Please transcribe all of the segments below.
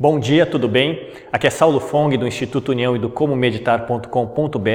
Bom dia, tudo bem? Aqui é Saulo Fong do Instituto União e do Como Meditar.com.br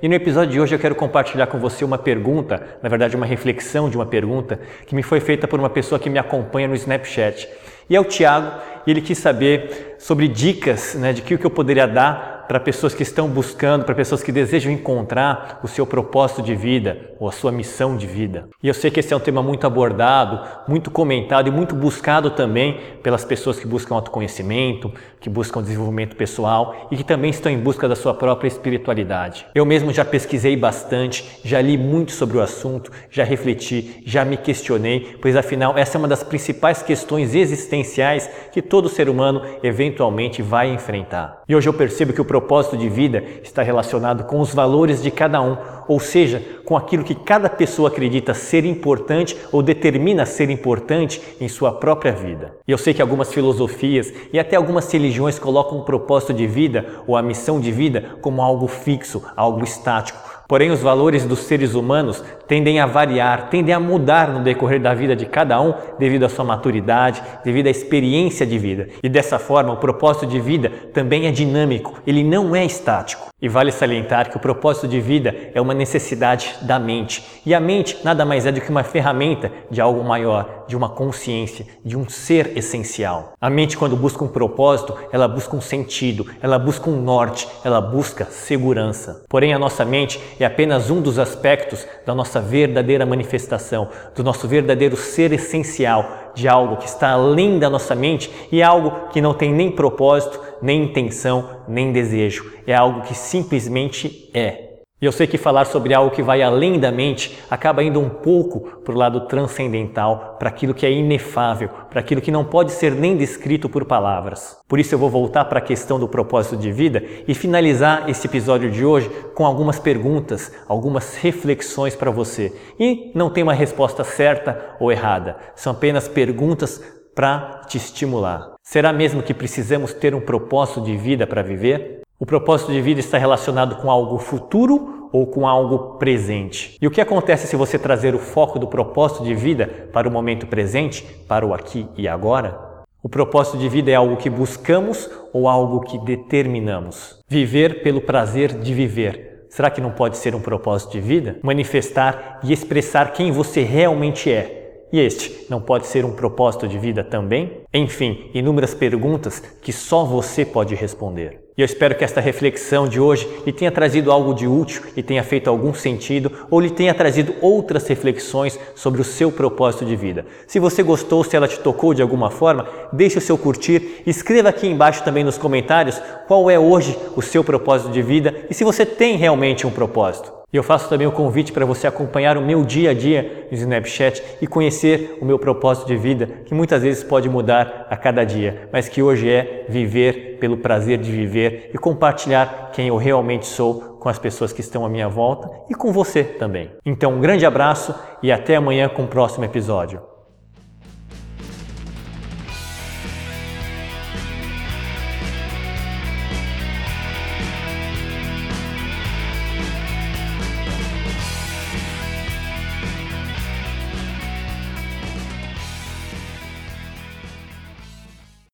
e no episódio de hoje eu quero compartilhar com você uma pergunta, na verdade uma reflexão de uma pergunta que me foi feita por uma pessoa que me acompanha no Snapchat. E é o Tiago e ele quis saber sobre dicas né, de que o que eu poderia dar para pessoas que estão buscando, para pessoas que desejam encontrar o seu propósito de vida ou a sua missão de vida. E eu sei que esse é um tema muito abordado, muito comentado e muito buscado também pelas pessoas que buscam autoconhecimento, que buscam desenvolvimento pessoal e que também estão em busca da sua própria espiritualidade. Eu mesmo já pesquisei bastante, já li muito sobre o assunto, já refleti, já me questionei, pois afinal essa é uma das principais questões existenciais que todo ser humano eventualmente vai enfrentar. E hoje eu percebo que o propósito de vida está relacionado com os valores de cada um, ou seja, com aquilo que cada pessoa acredita ser importante ou determina ser importante em sua própria vida. E eu sei que algumas filosofias e até algumas religiões colocam o propósito de vida ou a missão de vida como algo fixo, algo estático Porém, os valores dos seres humanos tendem a variar, tendem a mudar no decorrer da vida de cada um devido à sua maturidade, devido à experiência de vida. E dessa forma, o propósito de vida também é dinâmico, ele não é estático. E vale salientar que o propósito de vida é uma necessidade da mente. E a mente nada mais é do que uma ferramenta de algo maior, de uma consciência, de um ser essencial. A mente, quando busca um propósito, ela busca um sentido, ela busca um norte, ela busca segurança. Porém, a nossa mente é apenas um dos aspectos da nossa verdadeira manifestação, do nosso verdadeiro ser essencial, de algo que está além da nossa mente e é algo que não tem nem propósito, nem intenção, nem desejo. É algo que simplesmente é. E eu sei que falar sobre algo que vai além da mente acaba indo um pouco para o lado transcendental, para aquilo que é inefável, para aquilo que não pode ser nem descrito por palavras. Por isso eu vou voltar para a questão do propósito de vida e finalizar esse episódio de hoje com algumas perguntas, algumas reflexões para você. E não tem uma resposta certa ou errada, são apenas perguntas para te estimular. Será mesmo que precisamos ter um propósito de vida para viver? O propósito de vida está relacionado com algo futuro ou com algo presente? E o que acontece se você trazer o foco do propósito de vida para o momento presente, para o aqui e agora? O propósito de vida é algo que buscamos ou algo que determinamos? Viver pelo prazer de viver. Será que não pode ser um propósito de vida? Manifestar e expressar quem você realmente é e este não pode ser um propósito de vida também? Enfim, inúmeras perguntas que só você pode responder. E eu espero que esta reflexão de hoje lhe tenha trazido algo de útil e tenha feito algum sentido ou lhe tenha trazido outras reflexões sobre o seu propósito de vida. Se você gostou, se ela te tocou de alguma forma, deixe o seu curtir, escreva aqui embaixo também nos comentários qual é hoje o seu propósito de vida e se você tem realmente um propósito. E eu faço também o convite para você acompanhar o meu dia a dia no Snapchat e conhecer o meu propósito de vida, que muitas vezes pode mudar a cada dia, mas que hoje é viver pelo prazer de viver e compartilhar quem eu realmente sou com as pessoas que estão à minha volta e com você também. Então, um grande abraço e até amanhã com o próximo episódio.